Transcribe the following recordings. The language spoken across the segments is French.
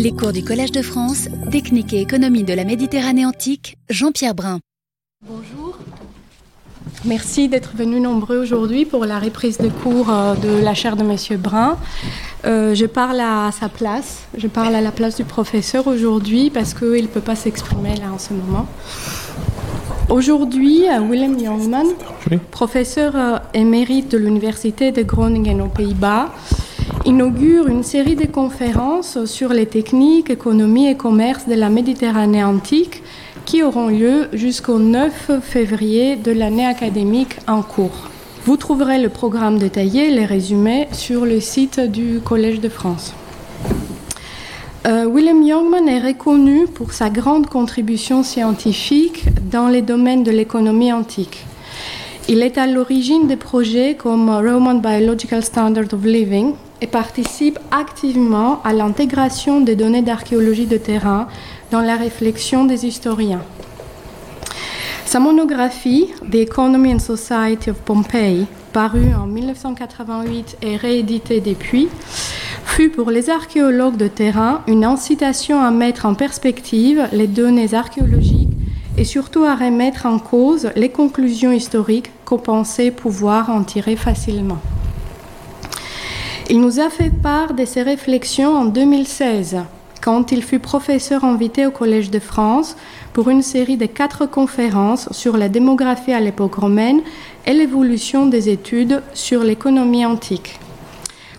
Les cours du Collège de France, Technique et économie de la Méditerranée antique, Jean-Pierre Brun. Bonjour. Merci d'être venus nombreux aujourd'hui pour la reprise de cours euh, de la chaire de Monsieur Brun. Euh, je parle à sa place, je parle à la place du professeur aujourd'hui parce qu'il ne peut pas s'exprimer là en ce moment. Aujourd'hui, euh, Willem Youngman, professeur émérite de l'Université de Groningen aux Pays-Bas, inaugure une série de conférences sur les techniques, économie et commerce de la Méditerranée antique qui auront lieu jusqu'au 9 février de l'année académique en cours. Vous trouverez le programme détaillé, les résumés, sur le site du Collège de France. Euh, William Youngman est reconnu pour sa grande contribution scientifique dans les domaines de l'économie antique. Il est à l'origine des projets comme Roman Biological Standard of Living, et participe activement à l'intégration des données d'archéologie de terrain dans la réflexion des historiens. Sa monographie The Economy and Society of Pompeii, parue en 1988 et rééditée depuis, fut pour les archéologues de terrain une incitation à mettre en perspective les données archéologiques et surtout à remettre en cause les conclusions historiques qu'on pensait pouvoir en tirer facilement. Il nous a fait part de ses réflexions en 2016, quand il fut professeur invité au Collège de France pour une série de quatre conférences sur la démographie à l'époque romaine et l'évolution des études sur l'économie antique.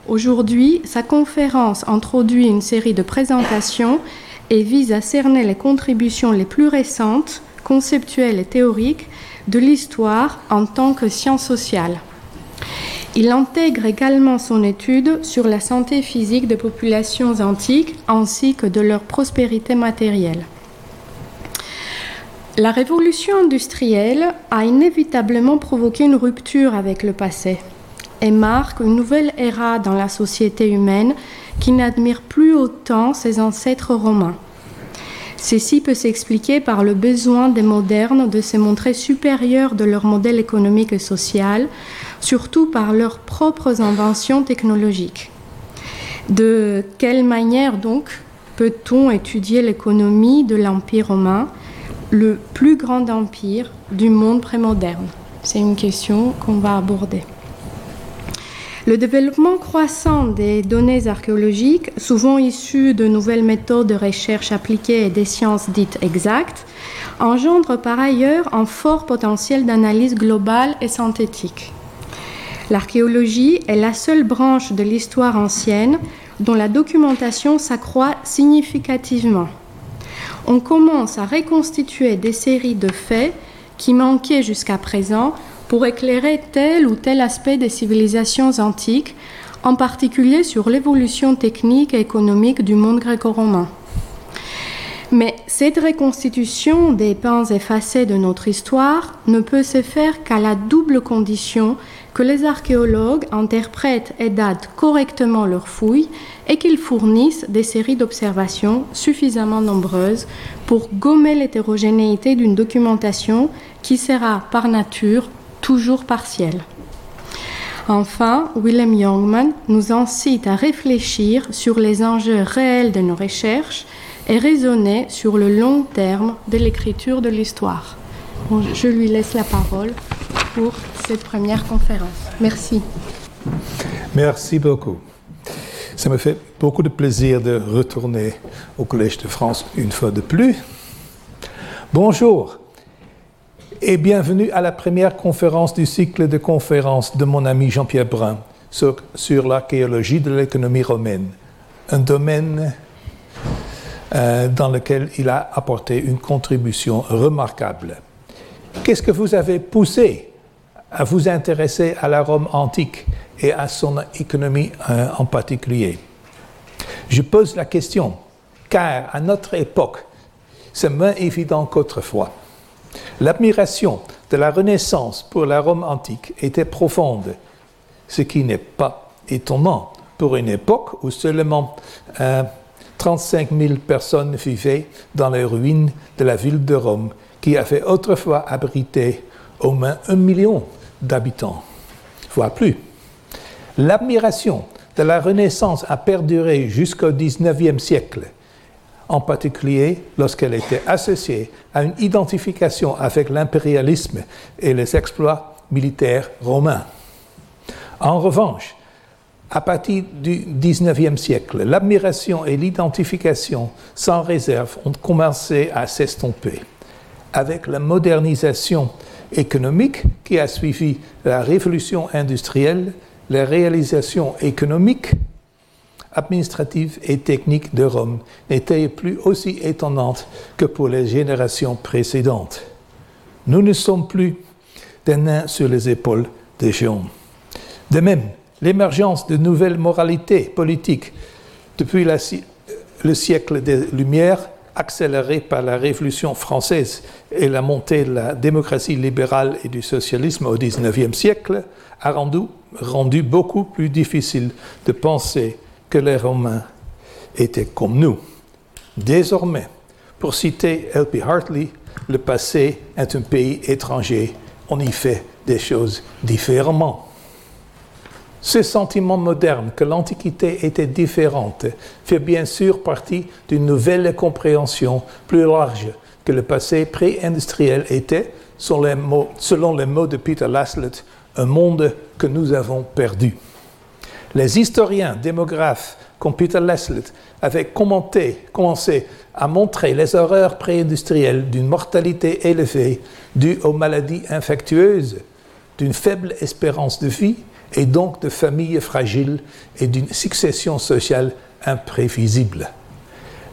Aujourd'hui, sa conférence introduit une série de présentations et vise à cerner les contributions les plus récentes, conceptuelles et théoriques de l'histoire en tant que science sociale. Il intègre également son étude sur la santé physique des populations antiques ainsi que de leur prospérité matérielle. La révolution industrielle a inévitablement provoqué une rupture avec le passé et marque une nouvelle ère dans la société humaine qui n'admire plus autant ses ancêtres romains. Ceci peut s'expliquer par le besoin des modernes de se montrer supérieurs de leur modèle économique et social, surtout par leurs propres inventions technologiques. De quelle manière donc peut-on étudier l'économie de l'Empire romain, le plus grand empire du monde prémoderne? C'est une question qu'on va aborder. Le développement croissant des données archéologiques, souvent issues de nouvelles méthodes de recherche appliquées et des sciences dites exactes, engendre par ailleurs un fort potentiel d'analyse globale et synthétique. L'archéologie est la seule branche de l'histoire ancienne dont la documentation s'accroît significativement. On commence à reconstituer des séries de faits qui manquaient jusqu'à présent pour éclairer tel ou tel aspect des civilisations antiques, en particulier sur l'évolution technique et économique du monde gréco-romain. Mais cette reconstitution des pans effacés de notre histoire ne peut se faire qu'à la double condition que les archéologues interprètent et datent correctement leurs fouilles et qu'ils fournissent des séries d'observations suffisamment nombreuses pour gommer l'hétérogénéité d'une documentation qui sera par nature toujours partiel. Enfin, Willem Youngman nous incite à réfléchir sur les enjeux réels de nos recherches et raisonner sur le long terme de l'écriture de l'histoire. je lui laisse la parole pour cette première conférence. Merci. Merci beaucoup. Ça me fait beaucoup de plaisir de retourner au Collège de France une fois de plus. Bonjour et bienvenue à la première conférence du cycle de conférences de mon ami Jean-Pierre Brun sur, l'archéologie de l'économie romaine, un domaine euh, dans lequel il a apporté une contribution remarquable. Qu'est-ce que vous avez poussé à vous intéresser à la Rome antique et à son économie euh, en particulier? Je pose la question, car à notre époque, c'est moins évident qu'autrefois. L'admiration de la Renaissance pour la Rome antique était profonde, ce qui n'est pas étonnant pour une époque où seulement 35 euh, 000 personnes vivaient dans les ruines de la ville de Rome, qui avait autrefois abrité au moins un million d'habitants, voire plus. L'admiration de la Renaissance a perduré jusqu'au XIXe siècle, en particulier lorsqu'elle était associée à une identification avec l'impérialisme et les exploits militaires romains. En revanche, à partir du XIXe siècle, l'admiration et l'identification sans réserve ont commencé à s'estomper. Avec la modernisation économique qui a suivi la révolution industrielle, les réalisations économiques, administratives et techniques de Rome n'étaient plus aussi étonnantes que pour les générations précédentes. Nous ne sommes plus des nains sur les épaules des géants. De même, l'émergence de nouvelles moralités politiques depuis le siècle des Lumières, accélérée par la Révolution française et la montée de la démocratie libérale et du socialisme au XIXe siècle, a rendu beaucoup plus difficile de penser que les Romains étaient comme nous. Désormais, pour citer L.P. Hartley, le passé est un pays étranger, on y fait des choses différemment. Ce sentiment moderne que l'Antiquité était différente fait bien sûr partie d'une nouvelle compréhension plus large que le passé pré-industriel était, selon les mots de Peter Laslett, un monde que nous avons perdu. Les historiens démographes comme Peter Laslett avaient commencé à montrer les horreurs pré-industrielles d'une mortalité élevée due aux maladies infectieuses, d'une faible espérance de vie et donc de familles fragiles et d'une succession sociale imprévisible.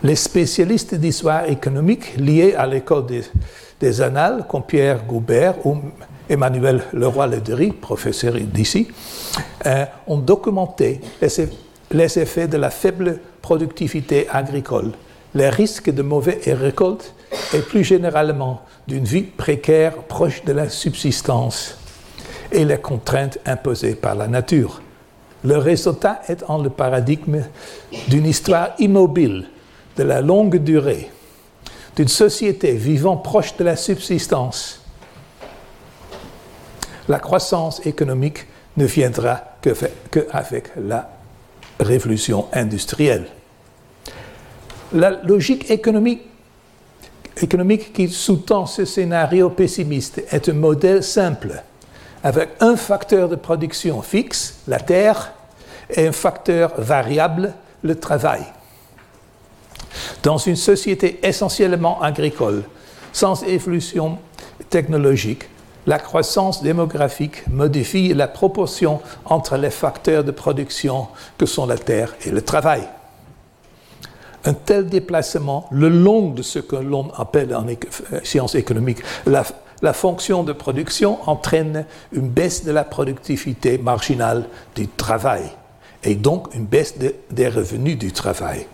Les spécialistes d'histoire économique liés à l'école des, annales, comme Pierre Goubert ou Emmanuel Leroy-Ledery, professeur d'ici, euh, ont documenté les, effets de la faible productivité agricole, les risques de mauvaises récoltes et plus généralement d'une vie précaire proche de la subsistance et les contraintes imposées par la nature. Le résultat est en le paradigme d'une histoire immobile, de la longue durée, d'une société vivant proche de la subsistance. La croissance économique ne viendra qu'avec la révolution industrielle. La logique économique, économique qui sous-tend ce scénario pessimiste est un modèle simple avec un facteur de production fixe, la terre, et un facteur variable, le travail. Dans une société essentiellement agricole, sans évolution technologique, la croissance démographique modifie la proportion entre les facteurs de production que sont la terre et le travail. Un tel déplacement, le long de ce que l'on appelle en sciences économiques la la fonction de production entraîne une baisse de la productivité marginale du travail et donc une baisse des revenus du travail.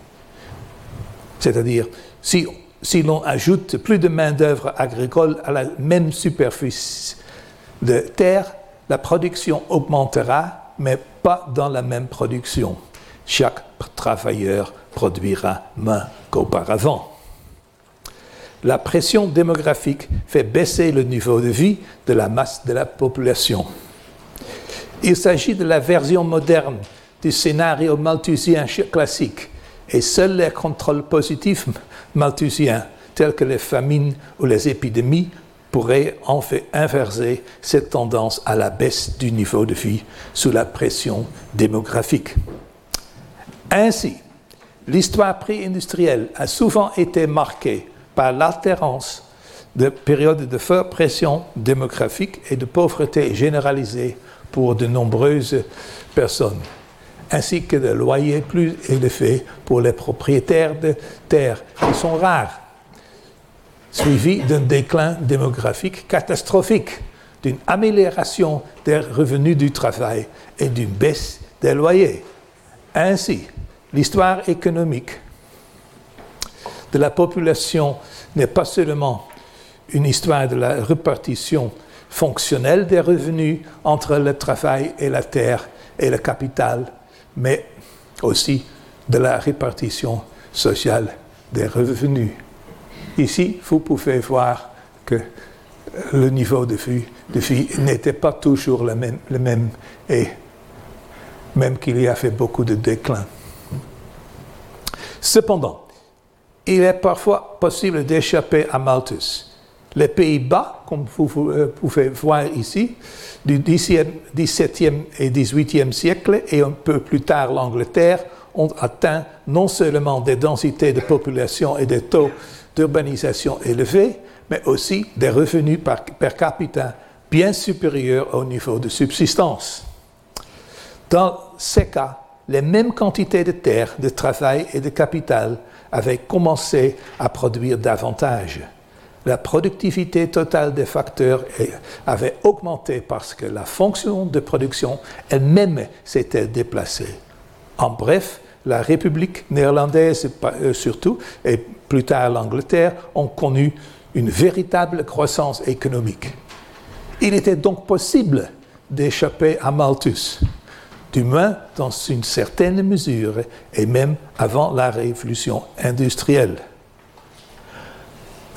C'est-à-dire, si, si l'on ajoute plus de main-d'œuvre agricole à la même superficie de terre, la production augmentera, mais pas dans la même production. Chaque travailleur produira moins qu'auparavant la pression démographique fait baisser le niveau de vie de la masse de la population. Il s'agit de la version moderne du scénario malthusien classique, et seuls les contrôles positifs malthusiens, tels que les famines ou les épidémies, pourraient en fait inverser cette tendance à la baisse du niveau de vie sous la pression démographique. Ainsi, l'histoire pré-industrielle a souvent été marquée par l'altérance de périodes de forte pression démographique et de pauvreté généralisée pour de nombreuses personnes, ainsi que de loyers plus élevés pour les propriétaires de terres, qui sont rares, suivi d'un déclin démographique catastrophique, d'une amélioration des revenus du travail et d'une baisse des loyers. Ainsi, l'histoire économique de la population n'est pas seulement une histoire de la répartition fonctionnelle des revenus entre le travail et la terre et le capital, mais aussi de la répartition sociale des revenus. Ici, vous pouvez voir que le niveau de vie, n'était pas toujours le même, et même qu'il y a fait beaucoup de déclin. Cependant, il est parfois possible d'échapper à Malthus. Les Pays-Bas, comme vous euh, pouvez voir ici, du XVIIe et XVIIIe siècle et un peu plus tard l'Angleterre, ont atteint non seulement des densités de population et des taux d'urbanisation élevés, mais aussi des revenus per capita bien supérieurs au niveau de subsistance. Dans ces cas, les mêmes quantités de terre, de travail et de capital avaient commencé à produire davantage. La productivité totale des facteurs avait augmenté parce que la fonction de production elle-même s'était déplacée. En bref, la République néerlandaise euh, surtout, et plus tard l'Angleterre, ont connu une véritable croissance économique. Il était donc possible d'échapper à Malthus du moins dans une certaine mesure, et même avant la révolution industrielle.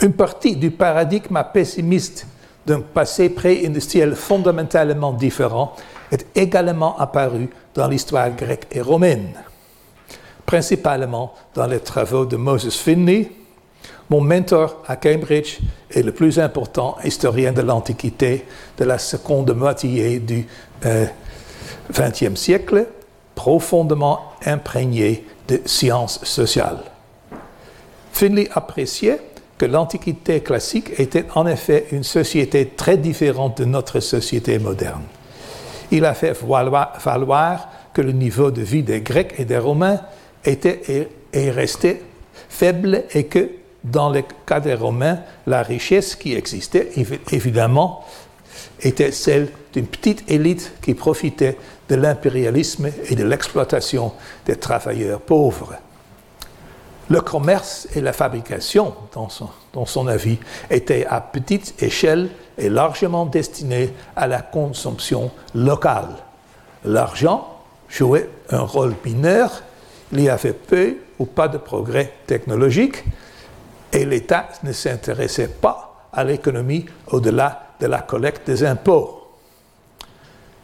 Une partie du paradigme pessimiste d'un passé pré-industriel fondamentalement différent est également apparue dans l'histoire grecque et romaine, principalement dans les travaux de Moses Finley, mon mentor à Cambridge et le plus important historien de l'Antiquité de la seconde moitié du euh, XXe siècle profondément imprégné de sciences sociales. Finley appréciait que l'Antiquité classique était en effet une société très différente de notre société moderne. Il a fait valoir que le niveau de vie des Grecs et des Romains était et restait faible et que, dans le cas des Romains, la richesse qui existait, évidemment, était celle d'une petite élite qui profitait de l'impérialisme et de l'exploitation des travailleurs pauvres. Le commerce et la fabrication, dans son, avis, étaient à petite échelle et largement destinés à la consommation locale. L'argent jouait un rôle mineur, il y avait peu ou pas de progrès technologique et l'État ne s'intéressait pas à l'économie au-delà de la collecte des impôts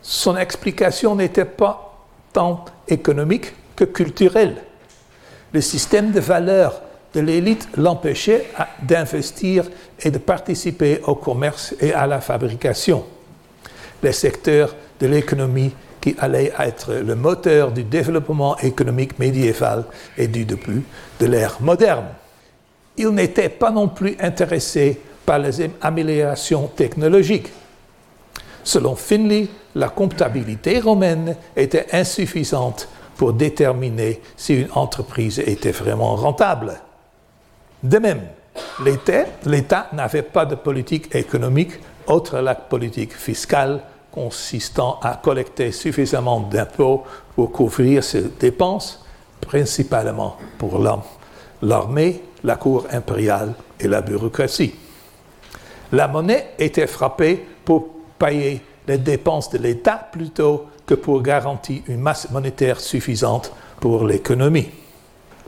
son explication n'était pas tant économique que culturelle. Le système de valeurs de l'élite l'empêchait d'investir et de participer au commerce et à la fabrication. Les secteurs de l'économie qui allaient être le moteur du développement économique médiéval et du début de l'ère moderne. Il n'était pas non plus intéressé par les améliorations technologiques. Selon Finley, la comptabilité romaine était insuffisante pour déterminer si une entreprise était vraiment rentable. De même, l'État n'avait pas de politique économique autre que la politique fiscale consistant à collecter suffisamment d'impôts pour couvrir ses dépenses, principalement pour l'armée, la cour impériale et la bureaucratie. La monnaie était frappée pour payer les dépenses de l'État plutôt que pour garantir une masse monétaire suffisante pour l'économie.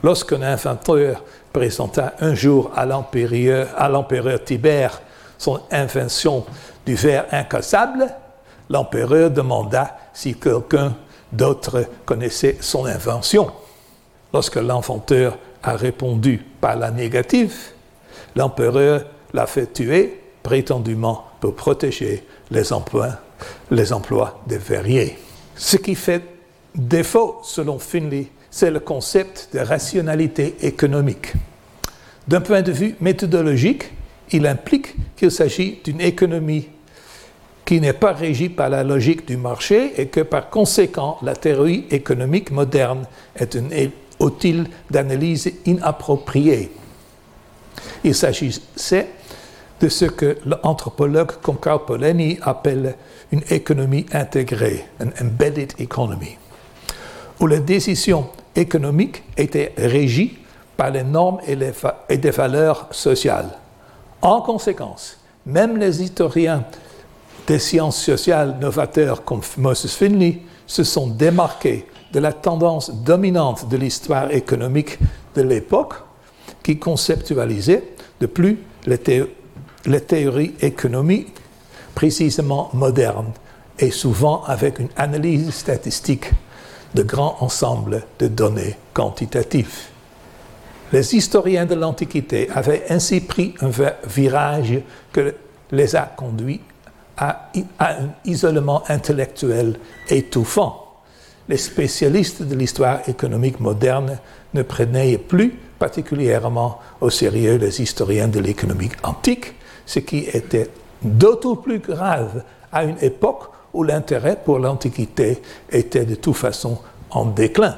Lorsqu'un inventeur présenta un jour à l'empereur Tibère son invention du verre incassable, l'empereur demanda si quelqu'un d'autre connaissait son invention. Lorsque l'inventeur a répondu par la négative, l'empereur l'a fait tuer prétendument pour protéger les emplois les emplois des verriers. Ce qui fait défaut, selon Finley, c'est le concept de rationalité économique. D'un point de vue méthodologique, il implique qu'il s'agit d'une économie qui n'est pas régie par la logique du marché et que par conséquent la théorie économique moderne est un outil d'analyse inapproprié. Il s'agissait de ce que l'anthropologue comme Carl Polanyi appelle une économie intégrée, une embedded economy, où les décisions économiques étaient régies par les normes et, les et des valeurs sociales. En conséquence, même les historiens des sciences sociales novateurs comme Moses Finley se sont démarqués de la tendance dominante de l'histoire économique de l'époque qui conceptualisait de plus les, les théories économiques précisément modernes et souvent avec une analyse statistique de grands ensembles de données quantitatives. Les historiens de l'Antiquité avaient ainsi pris un virage que les a conduits à, un isolement intellectuel étouffant. Les spécialistes de l'histoire économique moderne ne prenaient plus particulièrement au sérieux les historiens de l'économie antique, ce qui était d'autant plus grave à une époque où l'intérêt pour l'Antiquité était de toute façon en déclin.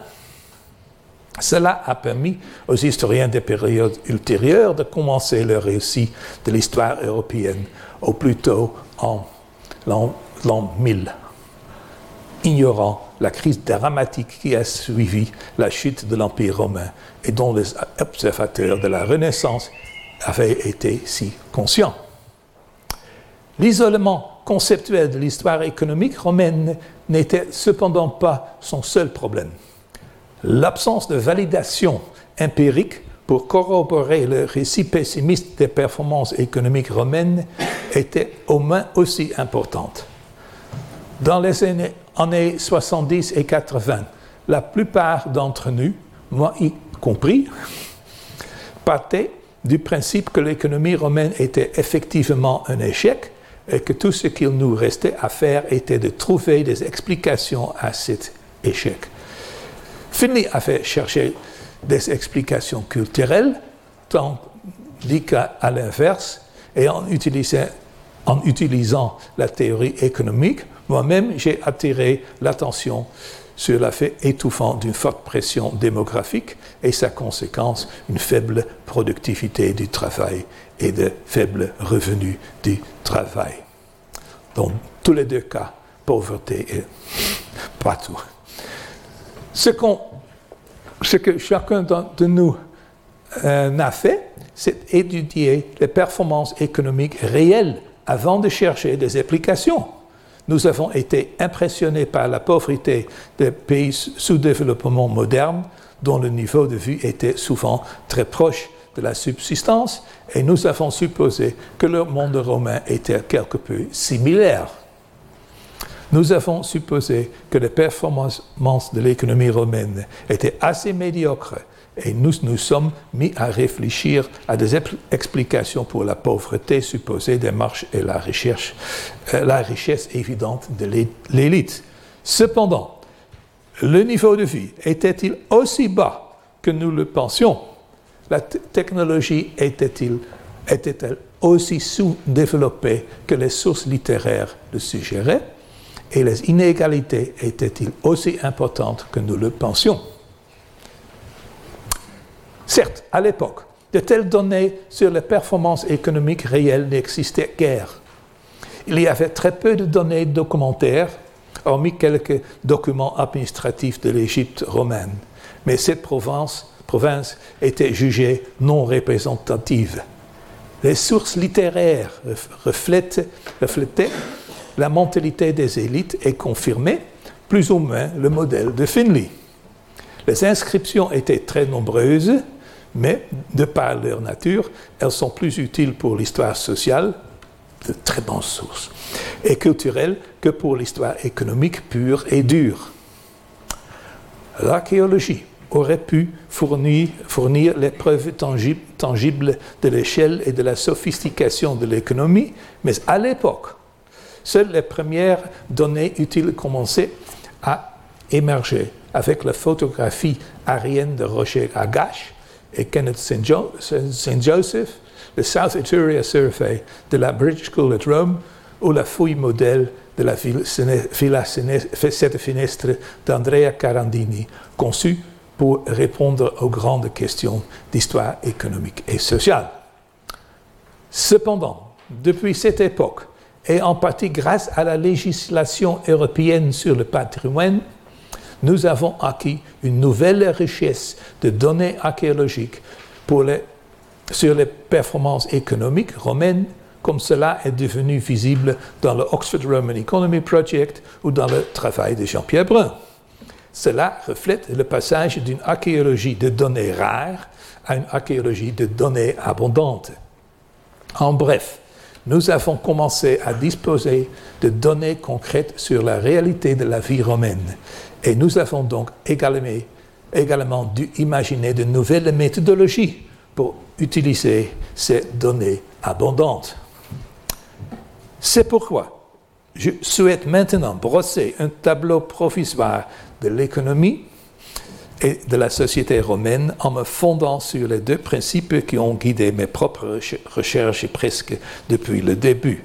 Cela a permis aux historiens des périodes ultérieures de commencer le récit de l'histoire européenne, au plus tôt en l'an 1000, ignorant la crise dramatique qui a suivi la chute de l'Empire romain et dont les observateurs de la Renaissance avaient été si conscients. L'isolement conceptuel de l'histoire économique romaine n'était cependant pas son seul problème. L'absence de validation empirique pour corroborer le récit pessimiste des performances économiques romaines était au moins aussi importante. Dans les années, années 70 et 80, la plupart d'entre nous, moi y compris, partaient du principe que l'économie romaine était effectivement un échec et que tout ce qu'il nous restait à faire était de trouver des explications à cet échec. Finley avait cherché des explications culturelles, tandis qu'à l'inverse, et en utilisant, en utilisant la théorie économique, moi-même j'ai attiré l'attention sur l'effet étouffant d'une forte pression démographique et sa conséquence, une faible productivité du travail et de faibles revenus du travail. Dans tous les deux cas, pauvreté et partout. Ce, ce que chacun de nous euh, a fait, c'est étudier les performances économiques réelles avant de chercher des applications. Nous avons été impressionnés par la pauvreté des pays sous-développement modernes, dont le niveau de vie était souvent très proche de la subsistance, et nous avons supposé que le monde romain était quelque peu similaire. Nous avons supposé que les performances de l'économie romaine étaient assez médiocres et nous nous sommes mis à réfléchir à des explications pour la pauvreté supposée des marches et la, euh, richesse évidente de l'élite. Cependant, le niveau de vie était-il aussi bas que nous le pensions? La technologie était-elle était aussi sous-développée que les sources littéraires le suggéraient? Et les inégalités étaient-ils aussi importantes que nous le pensions? Certes, à l'époque, de telles données sur les performances économiques réelles n'existaient guère. Il y avait très peu de données documentaires, hormis quelques documents administratifs de l'Égypte romaine. Mais cette province, province était jugée non représentative. Les sources littéraires reflétaient, reflétaient la mentalité des élites et confirmaient plus ou moins le modèle de Finley. Les inscriptions étaient très nombreuses, mais de par leur nature, elles sont plus utiles pour l'histoire sociale, de très bonnes sources, et culturelle que pour l'histoire économique pure et dure. L'archéologie aurait pu fournir les preuves tangibles de l'échelle et de la sophistication de l'économie, mais à l'époque, seules les premières données utiles commençaient à émerger avec la photographie aérienne de Roger Agache et Kenneth St. Joseph, le South Etruria Survey de la British School at Rome ou la fouille modèle de la Villa Sette Finestre d'Andrea Carandini, conçue pour répondre aux grandes questions d'histoire économique et sociale. Cependant, depuis cette époque, et en partie grâce à la législation européenne sur le patrimoine, nous avons acquis une nouvelle richesse de données archéologiques sur les performances économiques romaines, comme cela est devenu visible dans le Oxford Roman Economy Project ou dans le travail de Jean-Pierre Brun. Cela reflète le passage d'une archéologie de données rares à une archéologie de données abondantes. En bref, nous avons commencé à disposer de données concrètes sur la réalité de la vie romaine et nous avons donc également également dû imaginer de nouvelles méthodologies pour utiliser ces données abondantes. C'est pourquoi je souhaite maintenant brosser un tableau provisoire de l'économie et de la société romaine en me fondant sur les deux principes qui ont guidé mes propres recherches presque depuis le début.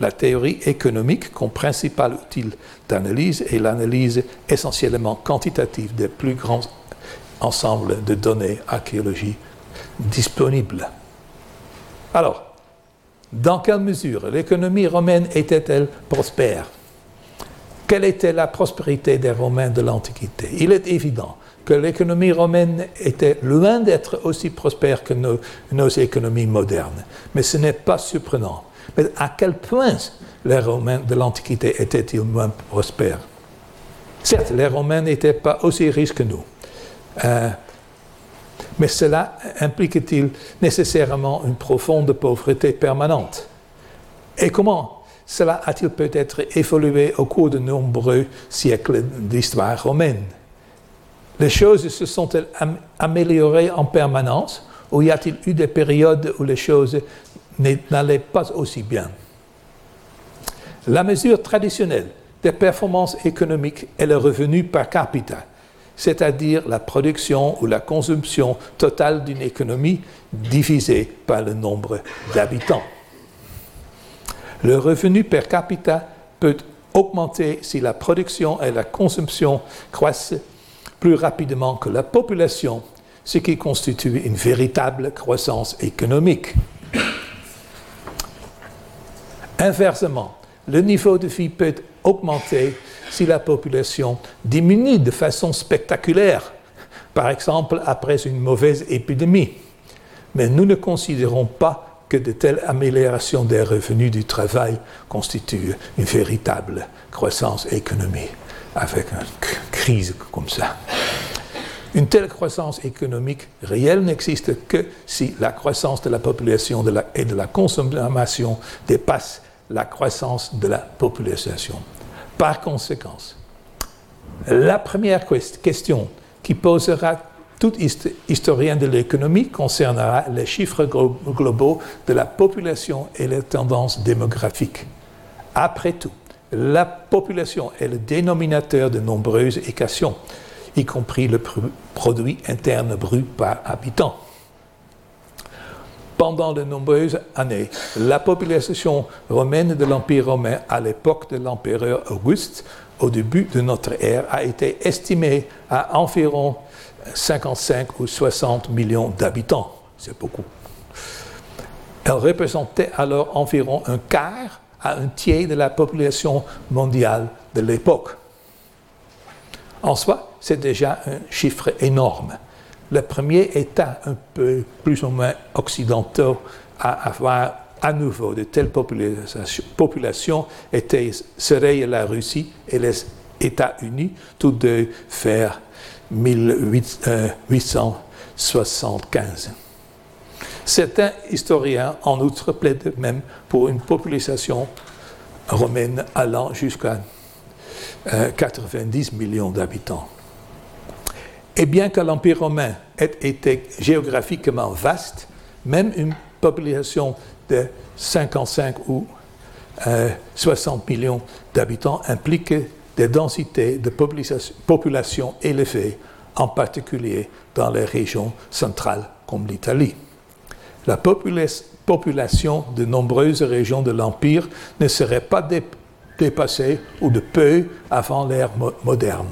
La théorie économique comme principal outil d'analyse et l'analyse essentiellement quantitative des plus grands ensembles de données archéologiques disponibles. Alors, dans quelle mesure l'économie romaine était-elle prospère? Quelle était la prospérité des Romains de l'Antiquité? Il est évident que l'économie romaine était loin d'être aussi prospère que nos, économies modernes. Mais ce n'est pas surprenant. Mais à quel point les Romains de l'Antiquité étaient-ils moins prospères? Certes, les Romains n'étaient pas aussi riches que nous. Euh, mais cela implique-t-il nécessairement une profonde pauvreté permanente? Et comment cela a-t-il peut-être évolué au cours de nombreux siècles d'histoire romaine? Les choses se sont-elles améliorées en permanence ou y a-t-il eu des périodes où les choses n'allaient pas aussi bien? La mesure traditionnelle des performances économiques est le revenu par capita c'est-à-dire la production ou la consommation totale d'une économie divisée par le nombre d'habitants. Le revenu per capita peut augmenter si la production et la consommation croissent plus rapidement que la population, ce qui constitue une véritable croissance économique. Inversement, le niveau de vie peut augmenter si la population diminue de façon spectaculaire, par exemple après une mauvaise épidémie. Mais nous ne considérons pas que de telles améliorations des revenus du travail constituent une véritable croissance économique avec une crise comme ça. Une telle croissance économique réelle n'existe que si la croissance de la population et de la consommation dépasse la croissance de la population. Par conséquent, la première question qui posera tout historien de l'économie concernera les chiffres globaux de la population et les tendances démographiques. Après tout, la population est le dénominateur de nombreuses équations, y compris le produit interne brut par habitant pendant de nombreuses années. La population romaine de l'Empire romain à l'époque de l'empereur Auguste, au début de notre ère, a été estimée à environ 55 ou 60 millions d'habitants. C'est beaucoup. Elle représentait alors environ un quart à un tiers de la population mondiale de l'époque. En soi, c'est déjà un chiffre énorme le premier État un peu plus ou moins occidentaux à avoir à nouveau de telles populations, était, seraient la Russie et les États-Unis, tous deux vers 1875. Certains historiens, en outre, plaident même pour une population romaine allant jusqu'à 90 euh, millions d'habitants. Et bien que l'Empire romain ait été géographiquement vaste, même une population de 55 ou 60 euh, millions d'habitants implique des densités de population, élevées, en particulier dans les régions centrales comme l'Italie. La population de nombreuses régions de l'Empire ne serait pas dépassée ou de peu avant l'ère moderne.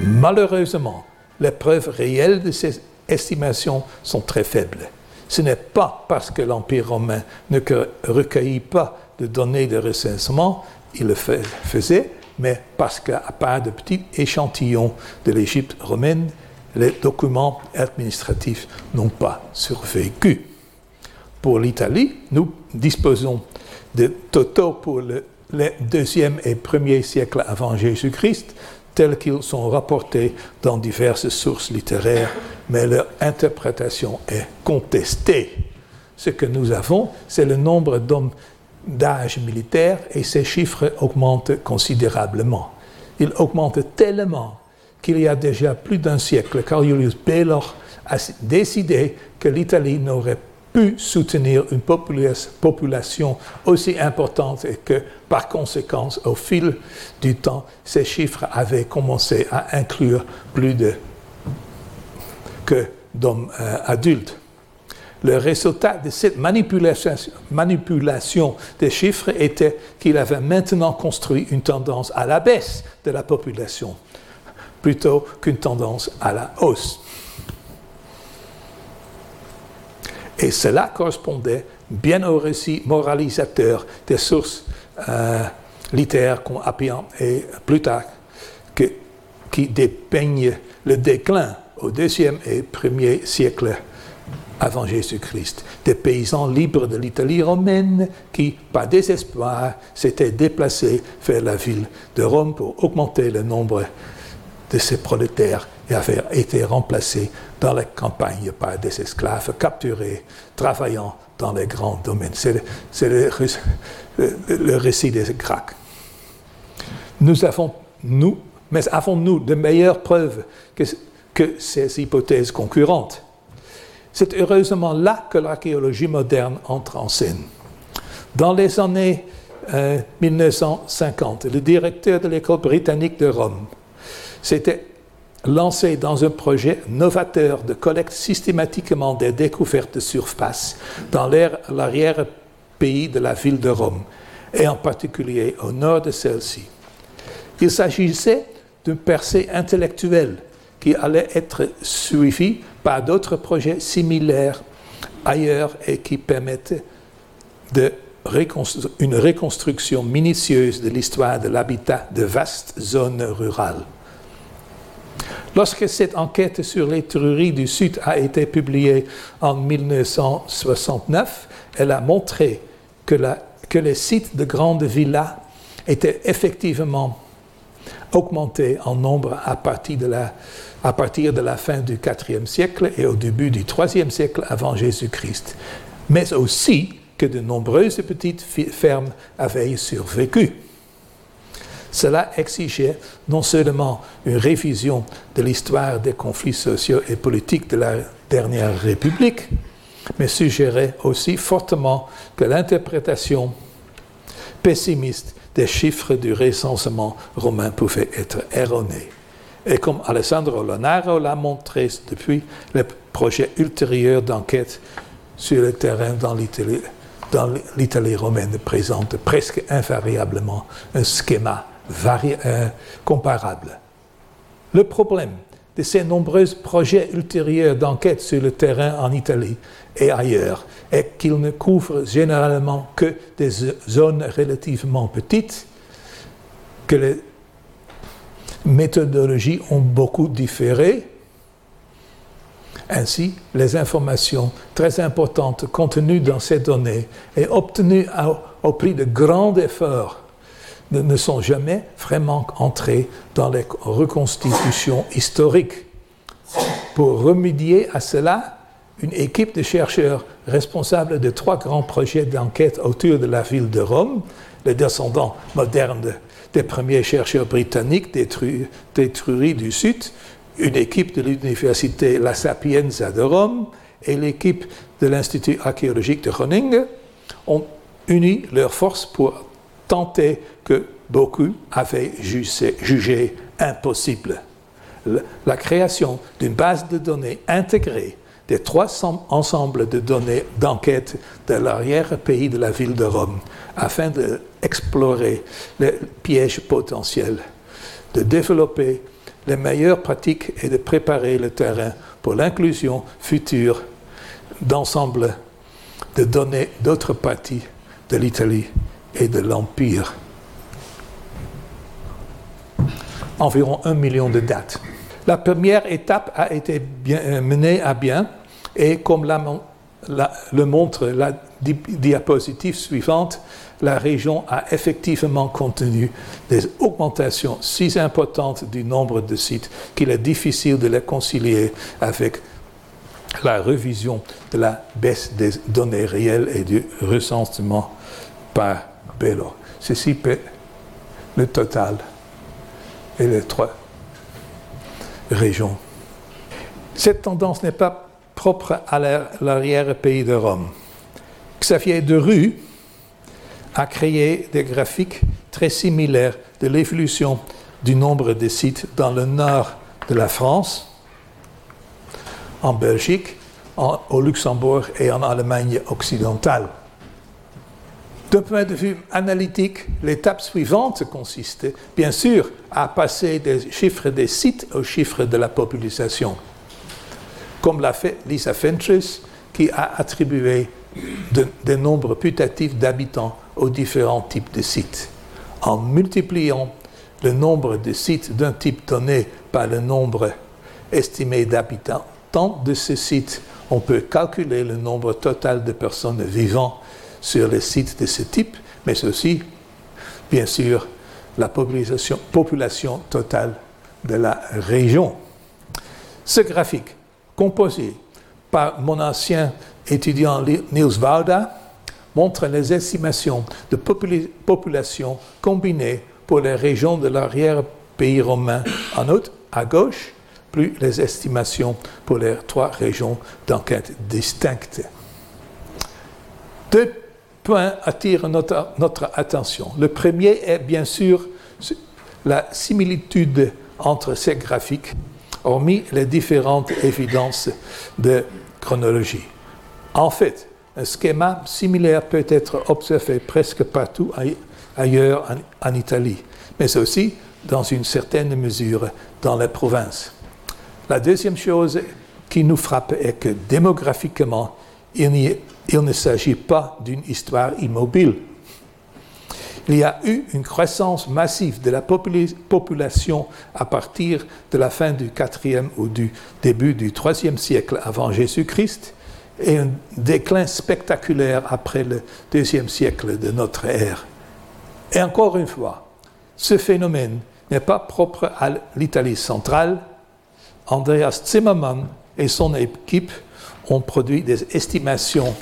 Malheureusement, les preuves réelles de ces estimations sont très faibles. Ce n'est pas parce que l'Empire romain ne recueillit pas de données de recensement, il le faisait, mais parce qu'à part de petits échantillons de l'Égypte romaine, les documents administratifs n'ont pas survécu. Pour l'Italie, nous disposons de totaux pour le, le deuxième et premier siècle avant Jésus-Christ tels qu'ils sont rapportés dans diverses sources littéraires, mais leur interprétation est contestée. Ce que nous avons, c'est le nombre d'hommes d'âge militaire et ces chiffres augmentent considérablement. Ils augmentent tellement qu'il y a déjà plus d'un siècle, Carl Julius Baylor a décidé que l'Italie n'aurait pu soutenir une population aussi importante et que, par conséquent, au fil du temps, ces chiffres avaient commencé à inclure plus de que d'hommes euh, adultes. Le résultat de cette manipulation, manipulation des chiffres était qu'il avait maintenant construit une tendance à la baisse de la population plutôt qu'une tendance à la hausse. Et cela correspondait bien au récit moralisateur des sources euh, littéraires comme Appian et Plutarque, qui dépeignent le déclin au deuxième et premier siècle avant Jésus-Christ. Des paysans libres de l'Italie romaine qui, par désespoir, s'étaient déplacés vers la ville de Rome pour augmenter le nombre de ces prolétaires et avaient été remplacés dans la campagne par des esclaves capturés, travaillant dans les grands domaines. C'est le, récit des Grecs. Nous avons, nous, mais avons-nous de meilleures preuves que, que ces hypothèses concurrentes? C'est heureusement là que l'archéologie moderne entre en scène. Dans les années 1950, euh, le directeur de l'école britannique de Rome s'était lancé dans un projet novateur de collecte systématiquement des découvertes de surface dans l'arrière-pays de la ville de Rome, et en particulier au nord de celle-ci. Il s'agissait d'une percée intellectuelle qui allait être suivie par d'autres projets similaires ailleurs et qui permettaient de une reconstruction minutieuse de l'histoire de l'habitat de vastes zones rurales. Lorsque cette enquête sur les truries du Sud a été publiée en 1969, elle a montré que, les sites de grandes villas étaient effectivement augmentés en nombre à partir de la, à partir de la fin du IVe siècle et au début du IIIe siècle avant Jésus-Christ, mais aussi que de nombreuses petites fermes avaient survécu. Cela exigeait non seulement une révision de l'histoire des conflits sociaux et politiques de la dernière République, mais suggérait aussi fortement que l'interprétation pessimiste des chiffres du recensement romain pouvait être erronée. Et comme Alessandro Lonaro l'a montré depuis, les projets ultérieurs d'enquête sur le terrain dans l'Italie romaine présentent presque invariablement un schéma euh, comparables. Le problème de ces nombreux projets ultérieurs d'enquête sur le terrain en Italie et ailleurs est qu'ils ne couvrent généralement que des zones relativement petites, que les méthodologies ont beaucoup différé. Ainsi, les informations très importantes contenues dans ces données et obtenues au prix de grands efforts ne sont jamais vraiment entrés dans les reconstitutions historiques. Pour remédier à cela, une équipe de chercheurs responsables de trois grands projets d'enquête autour de la ville de Rome, les descendants modernes des premiers chercheurs britanniques des, Truries du Sud, une équipe de l'université La Sapienza de Rome et l'équipe de l'Institut archéologique de Groningen, ont uni leurs forces pour que beaucoup avaient jugé, impossible. La création d'une base de données intégrée des trois ensembles de données d'enquête de l'arrière-pays de la ville de Rome afin d'explorer les pièges potentiels, de développer les meilleures pratiques et de préparer le terrain pour l'inclusion future d'ensemble de données d'autres parties de l'Italie et de l'Empire. Environ un million de dates. La première étape a été euh, menée à bien et comme le montre la diapositive suivante, la région a effectivement contenu des augmentations si importantes du nombre de sites qu'il est difficile de les concilier avec la révision de la baisse des données réelles et du recensement par Ceci le total et les trois. région. Cette tendance n'est pas propre à l'arrière-pays de Rome. Xavier de Rue a créé des graphiques très similaires de l'évolution du nombre de sites dans le nord de la France, en Belgique, au Luxembourg et en Allemagne occidentale. D'un point de vue analytique, l'étape suivante consistait, bien sûr, à passer des chiffres des sites aux chiffres de la population, comme l'a fait Lisa Fentress, qui a attribué des nombres putatifs d'habitants aux différents types de sites. En multipliant le nombre de sites d'un type donné par le nombre estimé d'habitants de ce site, on peut calculer le nombre total de personnes vivant sur les sites de ce type, mais aussi, bien sûr, la population, totale de la région. Ce graphique, composé par mon ancien étudiant Niels Wauda, montre les estimations de population combinées pour les régions de l'arrière-pays romain en haut à gauche, plus les estimations pour les trois régions d'enquête distinctes. Deux points attirent notre, attention. Le premier est bien sûr la similitude entre ces graphiques, hormis les différentes évidences de chronologie. En fait, un schéma similaire peut être observé presque partout ailleurs en, Italie, mais aussi, dans une certaine mesure, dans les provinces. La deuxième chose qui nous frappe est que démographiquement, il, il ne s'agit pas d'une histoire immobile. Il y a eu une croissance massive de la population à partir de la fin du IVe ou du début du IIIe siècle avant Jésus-Christ, et un déclin spectaculaire après le deuxième siècle de notre ère. Et encore une fois, ce phénomène n'est pas propre à l'Italie centrale. Andreas Zimmermann et son équipe ont produit des estimations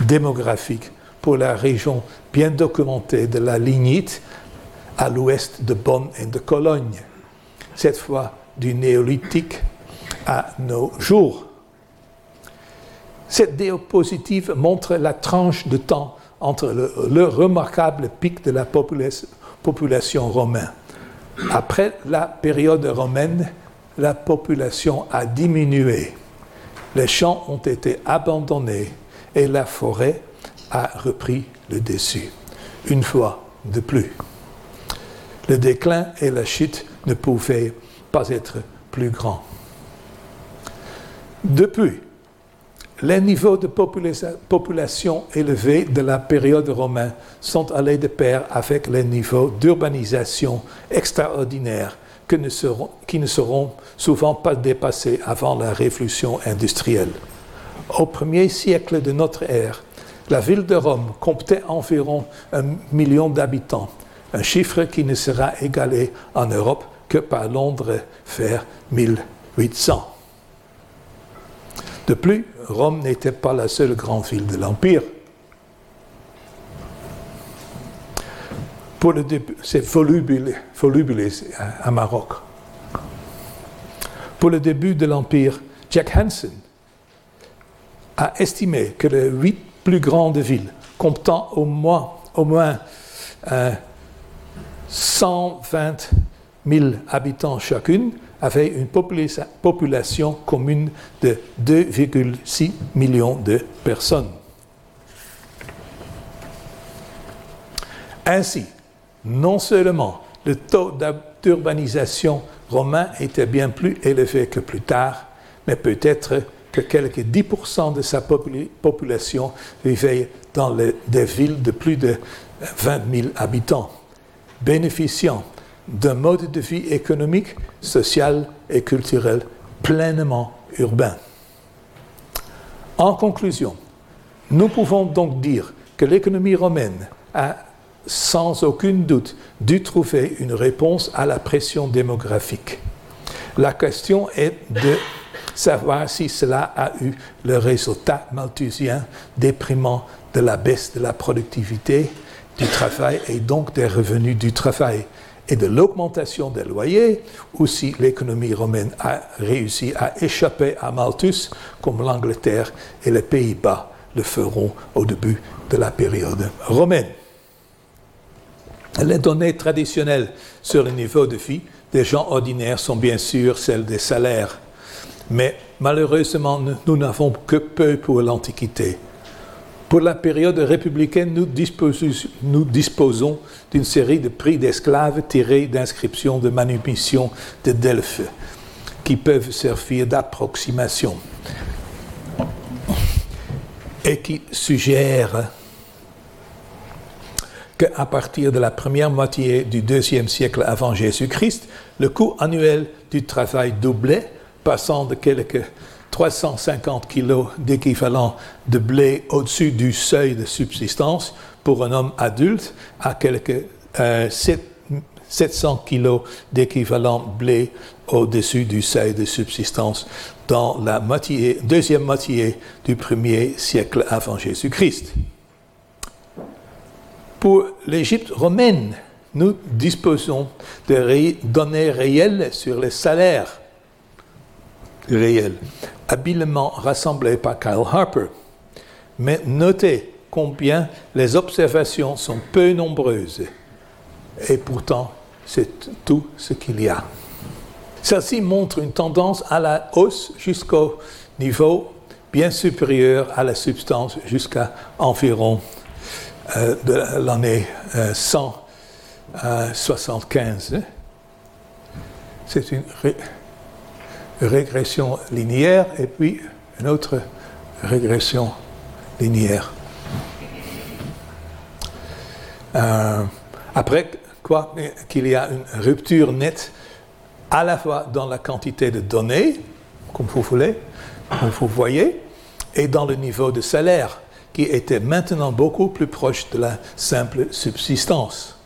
démographiques pour la région bien documentée de la Lignite à l'ouest de Bonn et de Cologne, cette fois du néolithique à nos jours. Cette diapositive montre la tranche de temps entre le, remarquable pic de la population romaine. Après la période romaine, la population a diminué. Les champs ont été abandonnés et la forêt a repris le dessus, une fois de plus. Le déclin et la chute ne pouvaient pas être plus grands. Depuis, les niveaux de population élevés de la période romaine sont allés de pair avec les niveaux d'urbanisation extraordinaires qui ne seront souvent pas dépassés avant la révolution industrielle. Au premier siècle de notre ère, la ville de Rome comptait environ un million d'habitants, un chiffre qui ne sera égalé en Europe que par Londres vers 1800. De plus, Rome n'était pas la seule grande ville de l'Empire. Pour le début, c'est volubilis à Maroc. Pour le début de l'Empire, Jack Hansen a estimé que les huit plus grandes villes, comptant au moins, au moins 120 000 habitants chacune, avait une population commune de 2,6 millions de personnes. Ainsi, non seulement le taux d'urbanisation romain était bien plus élevé que plus tard, mais peut-être que quelques 10% de sa population vivait dans des villes de plus de 20 000 habitants, bénéficiant d'un mode de vie économique, social et culturel pleinement urbain. En conclusion, nous pouvons donc dire que l'économie romaine a sans aucun doute dû trouver une réponse à la pression démographique. La question est de savoir si cela a eu le résultat malthusien déprimant de la baisse de la productivité du travail et donc des revenus du travail et de l'augmentation des loyers, ou si l'économie romaine a réussi à échapper à Malthus, comme l'Angleterre et les Pays-Bas le feront au début de la période romaine. Les données traditionnelles sur le niveau de vie des gens ordinaires sont bien sûr celles des salaires, mais malheureusement nous n'avons que peu pour l'Antiquité. Pour la période républicaine, nous disposons, d'une série de prix d'esclaves tirés d'inscriptions de manumission de Delphes, qui peuvent servir d'approximation et qui suggèrent qu'à partir de la première moitié du deuxième siècle avant Jésus-Christ, le coût annuel du travail doublait, passant de quelques 350 kilos d'équivalent de blé au-dessus du seuil de subsistance pour un homme adulte à quelques 700 euh, kilos d'équivalent blé au-dessus du seuil de subsistance dans la deuxième moitié du premier siècle avant Jésus-Christ. Pour l'Égypte romaine, nous disposons de données réelles sur les salaires réels, habilement rassemblés par Kyle Harper. Mais notez combien les observations sont peu nombreuses. Et pourtant, c'est tout ce qu'il y a. Celle-ci montre une tendance à la hausse jusqu'au niveau bien supérieur à la substance, jusqu'à environ euh, de l'année 175. Euh, C'est une régression linéaire et puis une autre régression linéaire. Euh, après quoi qu'il y a une rupture nette à la fois dans la quantité de données, comme vous voulez, comme vous voyez, et dans le niveau de salaire qui était maintenant beaucoup plus proche de la simple subsistance.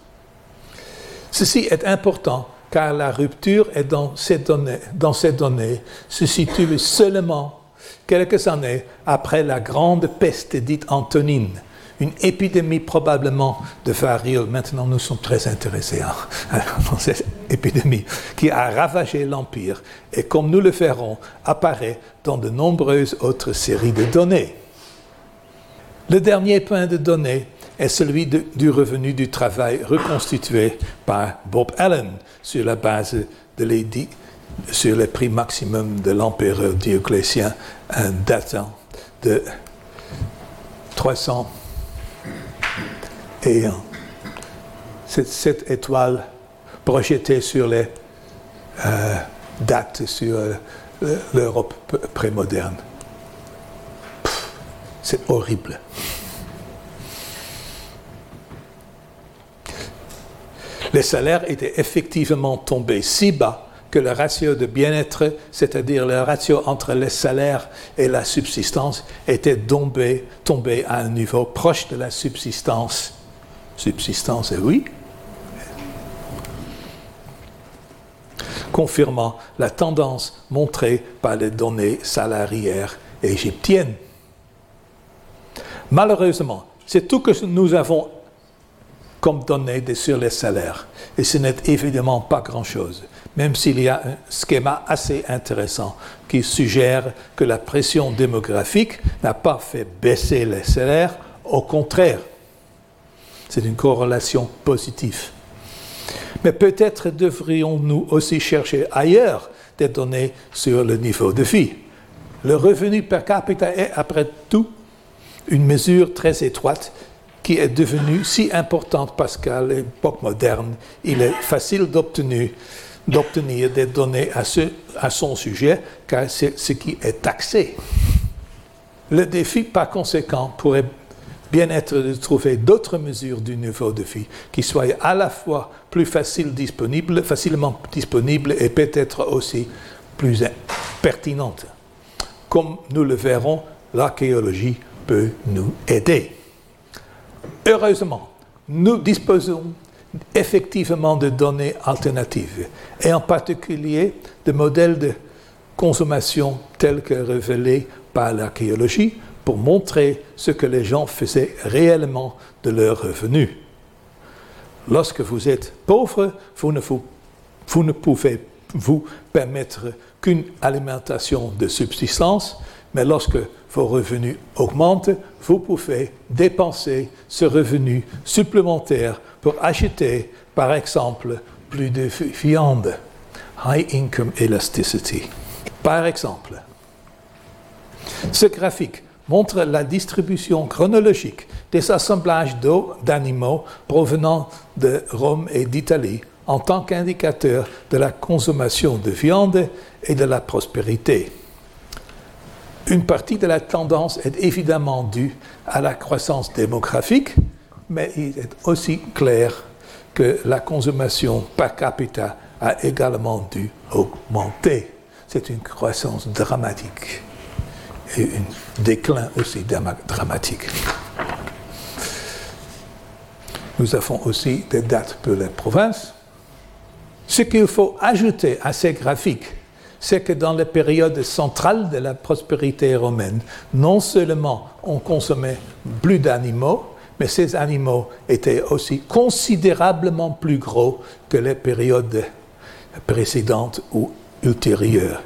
Ceci est important car la rupture est dans ces données, se situe seulement quelques années après la grande peste dite Antonine, une épidémie probablement de variole. Maintenant, nous sommes très intéressés dans cette épidémie qui a ravagé l'Empire et, comme nous le verrons, apparaît dans de nombreuses autres séries de données. Le dernier point de données est celui du revenu du travail reconstitué par Bob Allen sur la base de l'édit sur les prix maximum de l'empereur Dioclétien datant de 300 et cette, étoile projetée sur les euh, dates sur euh, l'Europe prémoderne. C'est horrible. Les salaires étaient effectivement tombés si bas que le ratio de bien-être, c'est-à-dire le ratio entre les salaires et la subsistance, était tombé, tombé à un niveau proche de la subsistance. Subsistance, et oui. Confirmant la tendance montrée par les données salarières égyptiennes. Malheureusement, c'est tout que nous avons comme données sur les salaires. Et ce n'est évidemment pas grand-chose, même s'il y a un schéma assez intéressant qui suggère que la pression démographique n'a pas fait baisser les salaires, au contraire. C'est une corrélation positive. Mais peut-être devrions-nous aussi chercher ailleurs des données sur le niveau de vie. Le revenu per capita est, après tout, une mesure très étroite qui est devenue si importante qu'à l'époque moderne, il est facile d'obtenir, des données à, à son sujet, car c'est ce qui est taxé. Le défi, par conséquent, pourrait bien être de trouver d'autres mesures du niveau de vie qui soient à la fois plus facilement disponibles et peut-être aussi plus pertinentes. Comme nous le verrons, l'archéologie peut nous aider. Heureusement, nous disposons effectivement de données alternatives, et en particulier de modèles de consommation tels que révélés par l'archéologie pour montrer ce que les gens faisaient réellement de leurs revenus. lorsque vous êtes pauvre, vous ne, vous ne pouvez vous permettre qu'une alimentation de subsistance, mais lorsque vos revenus augmentent, vous pouvez dépenser ce revenu supplémentaire pour acheter, par exemple, plus de viande. High Income Elasticity. Par exemple, ce graphique montre la distribution chronologique des assemblages d'eau d'animaux provenant de Rome et d'Italie en tant qu'indicateur de la consommation de viande et de la prospérité. Une partie de la tendance est évidemment due à la croissance démographique, mais il est aussi clair que la consommation par capita a également dû augmenter. C'est une croissance dramatique et un déclin aussi dramatique. Nous avons aussi des dates pour les provinces. Ce qu'il faut ajouter à ces graphiques, c'est que dans les périodes centrales de la prospérité romaine, non seulement on consommait plus d'animaux, mais ces animaux étaient aussi considérablement plus gros que les périodes précédentes ou ultérieures.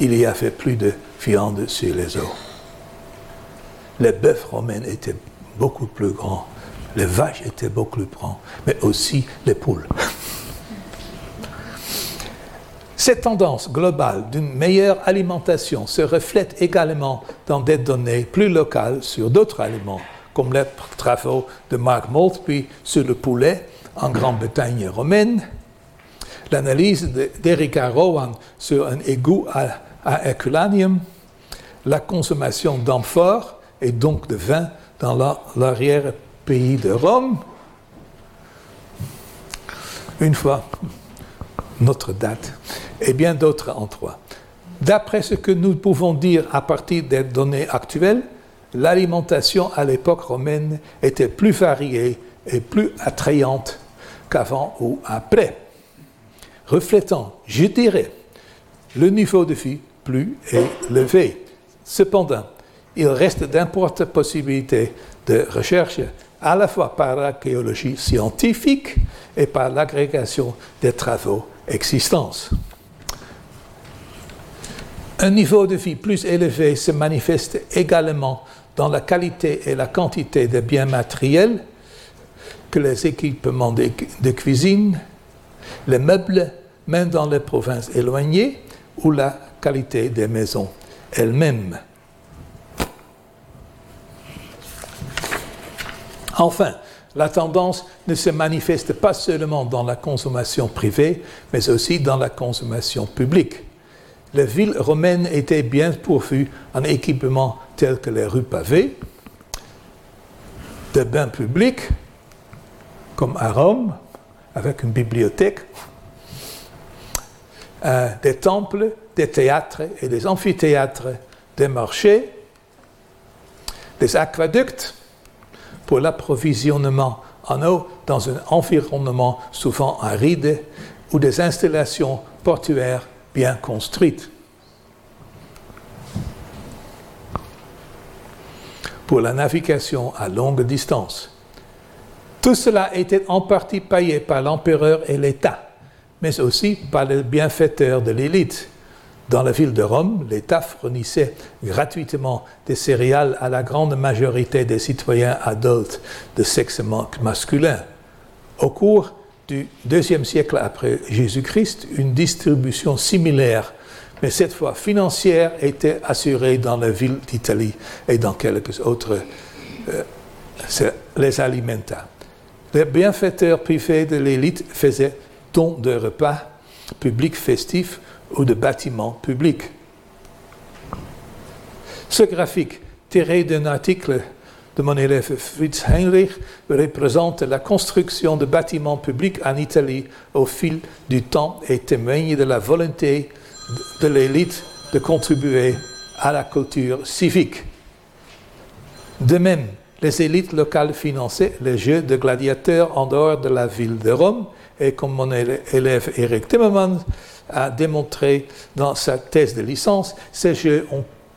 Il y avait plus de viande sur les eaux. Les bœufs romains étaient beaucoup plus grands, les vaches étaient beaucoup plus grands, mais aussi les poules. Cette tendance globale d'une meilleure alimentation se reflète également dans des données plus locales sur d'autres aliments, comme les travaux de Mark Maltby sur le poulet en Grande-Bretagne romaine, l'analyse d'Erika Rowan sur un égout à, à Herculaneum, la consommation d'amphores et donc de vin dans l'arrière-pays de Rome. Une fois notre date, et bien d'autres endroits. D'après ce que nous pouvons dire à partir des données actuelles, l'alimentation à l'époque romaine était plus variée et plus attrayante qu'avant ou après, reflétant, je dirais, le niveau de vie plus élevé. Cependant, il reste d'importantes possibilités de recherche, à la fois par l'archéologie scientifique et par l'agrégation des travaux existants. Un niveau de vie plus élevé se manifeste également dans la qualité et la quantité des biens matériels que les équipements de, cuisine, les meubles, même dans les provinces éloignées, ou la qualité des maisons elles-mêmes. Enfin, la tendance ne se manifeste pas seulement dans la consommation privée, mais aussi dans la consommation publique. Les villes romaines étaient bien pourvues en équipements tels que les rues pavées, des bains publics, comme à Rome, avec une bibliothèque, euh, des temples, des théâtres et des amphithéâtres, des marchés, des aqueducs pour l'approvisionnement en eau dans un environnement souvent aride ou des installations portuaires bien construite. Pour la navigation à longue distance. Tout cela était en partie payé par l'empereur et l'État, mais aussi par les bienfaiteurs de l'élite. Dans la ville de Rome, l'État fournissait gratuitement des céréales à la grande majorité des citoyens adultes de sexe masculin. Au cours du deuxième siècle après Jésus-Christ, une distribution similaire, mais cette fois financière, était assurée dans la ville d'Italie et dans quelques autres euh, les alimenta. Les bienfaiteurs privés de l'élite faisaient don de repas publics festifs ou de bâtiments publics. Ce graphique, tiré d'un article de mon élève Fritz Heinrich représente la construction de bâtiments publics en Italie au fil du temps et témoigne de la volonté de l'élite de contribuer à la culture civique. De même, les élites locales finançaient les jeux de gladiateurs en dehors de la ville de Rome et comme mon élève Eric Timmermans a démontré dans sa thèse de licence, ces jeux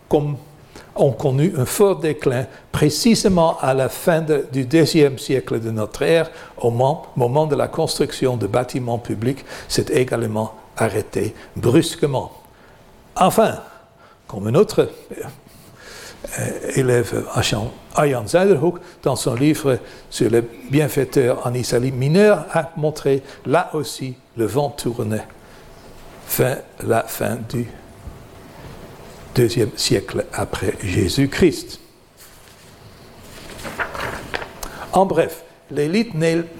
ont connu un fort déclin précisément à la fin du deuxième siècle de notre ère, au moment de la construction de bâtiments publics, s'est également arrêté brusquement. Enfin, comme un autre euh, élève Ayan Zeiderhoek, dans son livre sur les bienfaiteurs en Italie mineure, a montré là aussi le vent tournait fin, la fin du deuxième siècle après Jésus-Christ. En bref, l'élite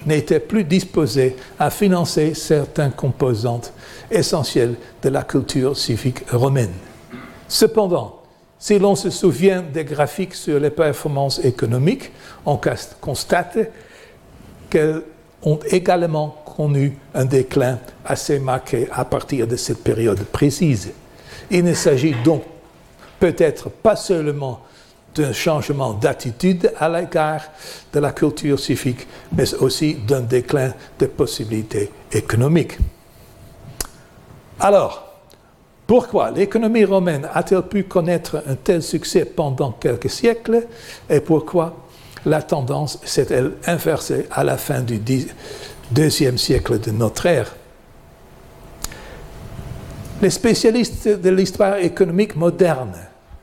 n'était plus disposée à financer certaines composantes essentielles de la culture civique romaine. Cependant, si l'on se souvient des graphiques sur les performances économiques, on constate qu'elles ont également connu un déclin assez marqué à partir de cette période précise. Il ne s'agit donc peut-être pas seulement d'un changement d'attitude à l'égard de la culture civique, mais aussi d'un déclin des possibilités économiques. Alors, pourquoi l'économie romaine a-t-elle pu connaître un tel succès pendant quelques siècles et pourquoi la tendance s'est-elle inversée à la fin du deuxième siècle de notre ère Les spécialistes de l'histoire économique moderne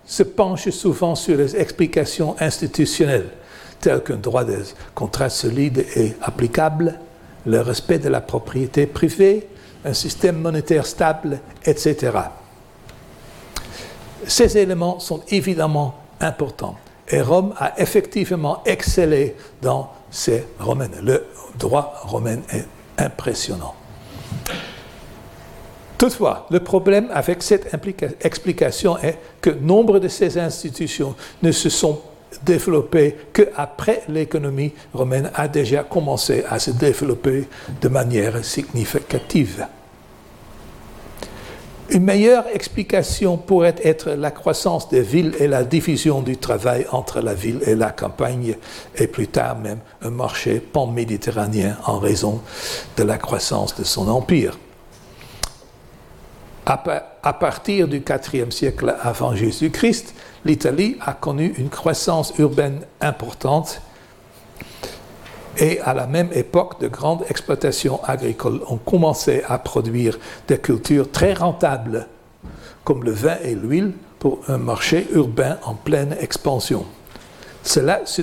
se penchent souvent sur les explications institutionnelles, telles qu'un droit des contrats solides et applicable, le respect de la propriété privée, un système monétaire stable, etc. Ces éléments sont évidemment importants et Rome a effectivement excellé dans ces romaines. Le droit romain est impressionnant. Toutefois, le problème avec cette explication est que nombre de ces institutions ne se sont développées qu'après l'économie romaine a déjà commencé à se développer de manière significative. Une meilleure explication pourrait être la croissance des villes et la division du travail entre la ville et la campagne, et plus tard même un marché pan-méditerranéen en raison de la croissance de son empire. À partir du IVe siècle avant Jésus-Christ, l'Italie a connu une croissance urbaine importante et à la même époque, de grandes exploitations agricoles ont commencé à produire des cultures très rentables, comme le vin et l'huile, pour un marché urbain en pleine expansion. Cela se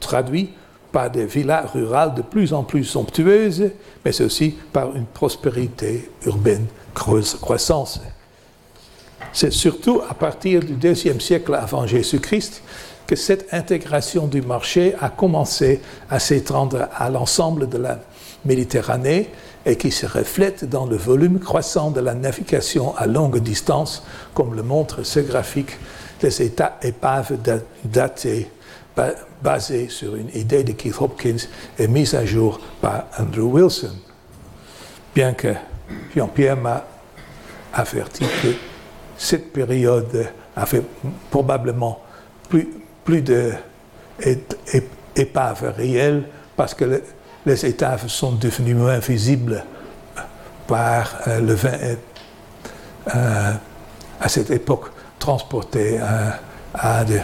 traduit par des villas rurales de plus en plus somptueuses, mais aussi par une prospérité urbaine croissance. C'est surtout à partir du deuxième siècle avant Jésus-Christ que cette intégration du marché a commencé à s'étendre à l'ensemble de la Méditerranée et qui se reflète dans le volume croissant de la navigation à longue distance, comme le montre ce graphique des états épaves datées basées sur une idée de Keith Hopkins et mise à jour par Andrew Wilson. Bien que Jean-Pierre m'a averti que cette période avait probablement plus, plus d'épaves réelles parce que les étaves sont devenues moins visibles par euh, le vin euh, à cette époque transporté euh, à des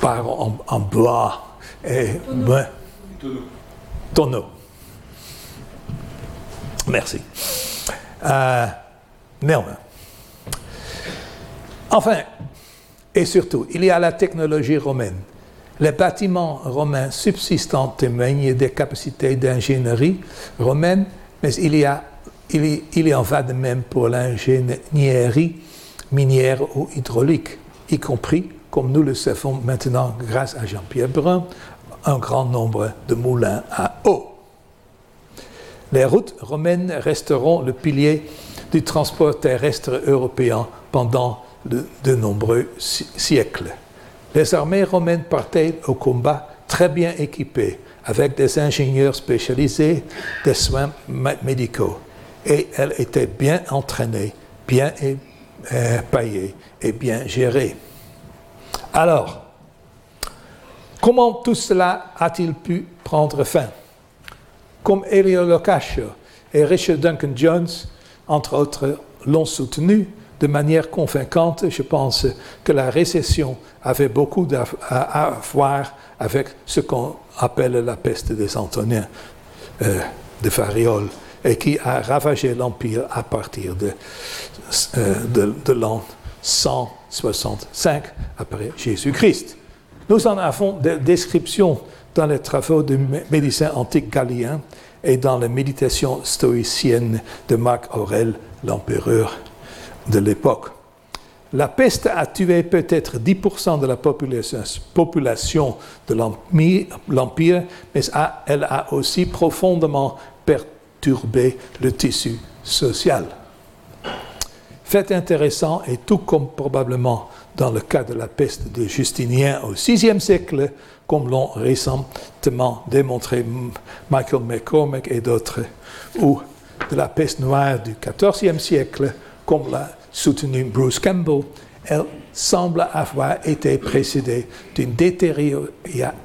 par en, bois et moins tonneaux. Merci. néanmoins. Enfin, et surtout, il y a la technologie romaine. Les bâtiments romains subsistants témoignent des capacités d'ingénierie romaine, mais il y, a, il, en va de même pour l'ingénierie minière ou hydraulique, y compris, comme nous le savons maintenant grâce à Jean-Pierre Brun, un grand nombre de moulins à eau. Les routes romaines resteront le pilier du transport terrestre européen pendant de, nombreux siècles. Les armées romaines partaient au combat très bien équipées, avec des ingénieurs spécialisés, des soins médicaux, et elles étaient bien entraînées, bien payées et bien gérées. Alors, comment tout cela a-t-il pu prendre fin? Comme Elio Locascio et Richard Duncan Jones, entre autres, l'ont soutenu, de manière convaincante, je pense que la récession avait beaucoup à, voir avec ce qu'on appelle la peste des Antoniens euh, de Fariol et qui a ravagé l'Empire à partir de, euh, l'an 165 après Jésus-Christ. Nous en avons des descriptions dans les travaux du médecin antique gallien et dans les méditations stoïciennes de Marc Aurèle, l'empereur de l'époque. La peste a tué peut-être 10% de la population de l'Empire, mais elle a aussi profondément perturbé le tissu social. Fait intéressant, et tout comme probablement dans le cas de la peste de Justinien au VIe siècle, comme l'ont récemment démontré Michael McCormick et d'autres, ou de la peste noire du XIVe siècle, comme l'a soutenu Bruce Campbell, elle semble avoir été précédée d'une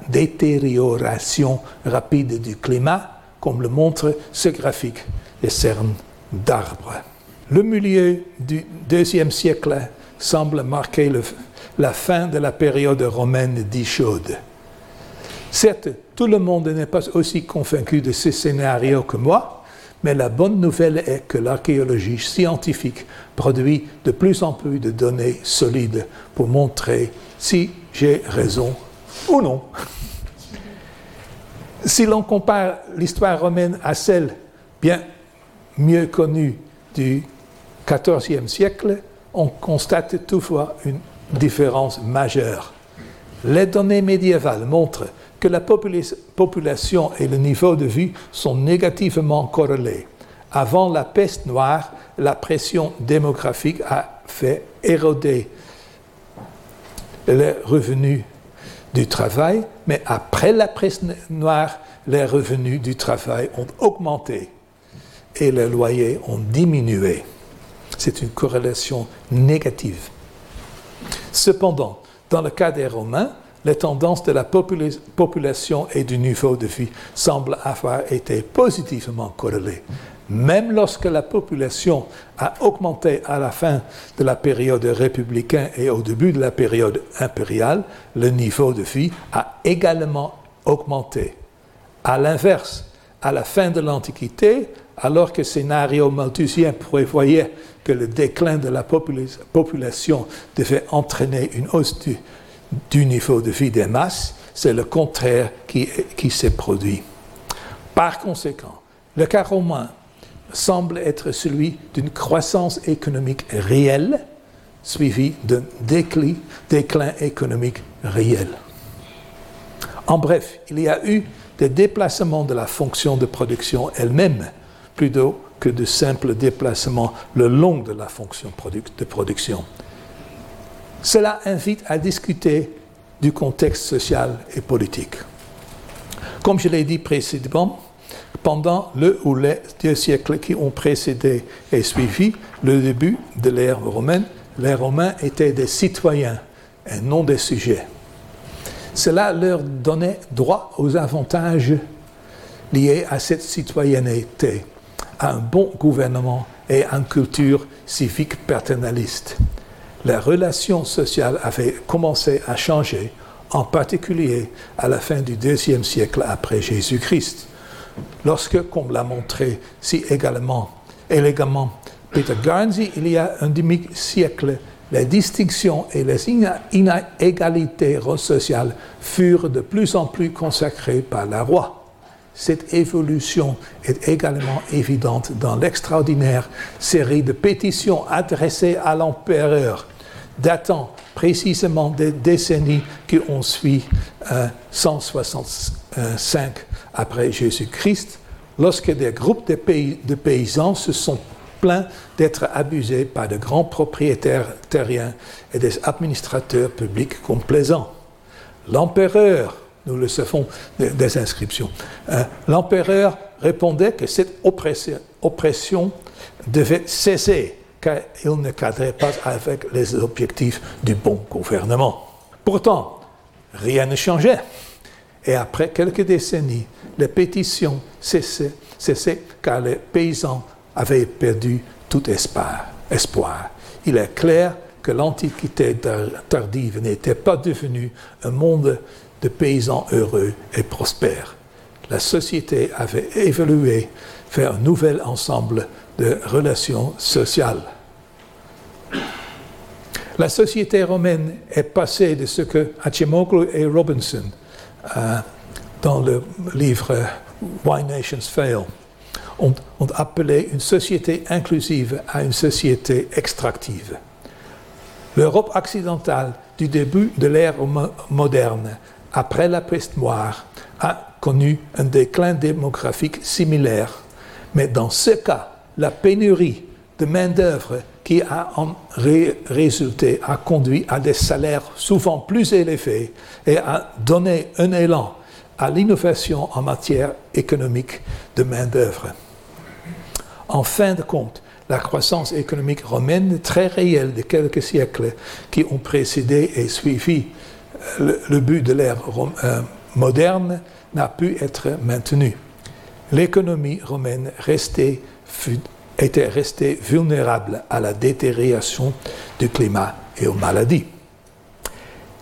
détérioration rapide du climat, comme le montre ce graphique des cernes d'arbres. Le milieu du deuxième siècle semble marquer la fin de la période romaine dite chaude. Certes, tout le monde n'est pas aussi convaincu de ce scénario que moi, mais la bonne nouvelle est que l'archéologie scientifique produit de plus en plus de données solides pour montrer si j'ai raison ou non. Si l'on compare l'histoire romaine à celle bien mieux connue du XIVe siècle, on constate toutefois une différence majeure. Les données médiévales montrent que la population et le niveau de vie sont négativement corrélés. Avant la peste noire, la pression démographique a fait éroder les revenus du travail, mais après la peste noire, les revenus du travail ont augmenté et les loyers ont diminué. C'est une corrélation négative. Cependant, dans le cas des Romains, les tendances de la population et du niveau de vie semblent avoir été positivement corrélées. Même lorsque la population a augmenté à la fin de la période républicaine et au début de la période impériale, le niveau de vie a également augmenté. À l'inverse, à la fin de l'Antiquité, alors que scénario malthusien prévoyait que le déclin de la population devait entraîner une hausse du, du niveau de vie des masses, c'est le contraire qui, qui s'est produit. Par conséquent, le cas romain semble être celui d'une croissance économique réelle suivie d'un déclin, déclin économique réel. En bref, il y a eu des déplacements de la fonction de production elle-même plutôt que de simples déplacements le long de la fonction de production. Cela invite à discuter du contexte social et politique. Comme je l'ai dit précédemment, pendant le ou les deux siècles qui ont précédé et suivi le début de l'ère romaine, les Romains étaient des citoyens et non des sujets. Cela leur donnait droit aux avantages liés à cette citoyenneté, à un bon gouvernement et à une culture civique paternaliste les relations sociales avaient commencé à changer, en particulier à la fin du deuxième siècle après Jésus-Christ, lorsque, comme l'a montré si également, élégamment Peter Garnsey, il y a un demi-siècle, les distinctions et les inégalités sociales furent de plus en plus consacrées par la roi. Cette évolution est également évidente dans l'extraordinaire série de pétitions adressées à l'empereur datant précisément des décennies qui ont suivi 165 après Jésus-Christ, lorsque des groupes de, de, paysans se sont plaints d'être abusés par de grands propriétaires terriens et des administrateurs publics complaisants. L'empereur, nous le savons des inscriptions, euh, l'empereur répondait que cette oppression devait cesser car il ne cadrait pas avec les objectifs du bon gouvernement. Pourtant, rien ne changeait. Et après quelques décennies, les pétitions cessaient, car les paysans avaient perdu tout espoir. espoir. il est clair que l'Antiquité tardive n'était pas devenue un monde de paysans heureux et prospères. La société avait évolué vers un nouvel ensemble de relations sociales. La société romaine est passée de ce que Hachimoglu et Robinson, euh, dans le livre Why Nations Fail, ont, appelé une société inclusive à une société extractive. L'Europe occidentale du début de l'ère moderne, après la peste noire, a connu un déclin démographique similaire. Mais dans ce cas, la pénurie de main-d'œuvre qui a en résulté a conduit à des salaires souvent plus élevés et a donné un élan à l'innovation en matière économique de main-d'œuvre. En fin de compte, la croissance économique romaine très réelle de quelques siècles qui ont précédé et suivi euh, le, but de l'ère euh, moderne n'a pu être maintenue. L'économie romaine restait, était restée vulnérable à la détérioration du climat et aux maladies.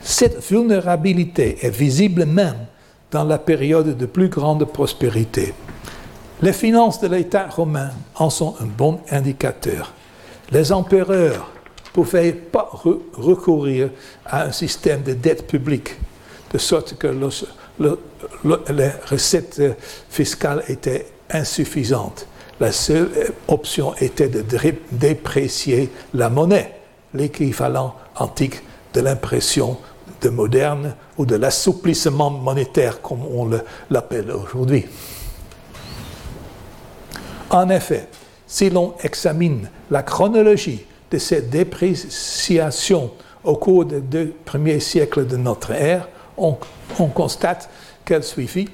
Cette vulnérabilité est visible même dans la période de plus grande prospérité. Les finances de l'État romain en sont un bon indicateur. Les empereurs ne pouvaient pas recourir à un système de dette publique, de sorte que les recettes fiscales étaient insuffisantes. La seule option était de déprécier la monnaie, l'équivalent antique de l'impression de moderne ou de l'assouplissement monétaire, comme on l'appelle aujourd'hui. En effet, si l'on examine la chronologie de cette dépréciation au cours des deux premiers siècles de notre ère, on, constate qu'elle suivit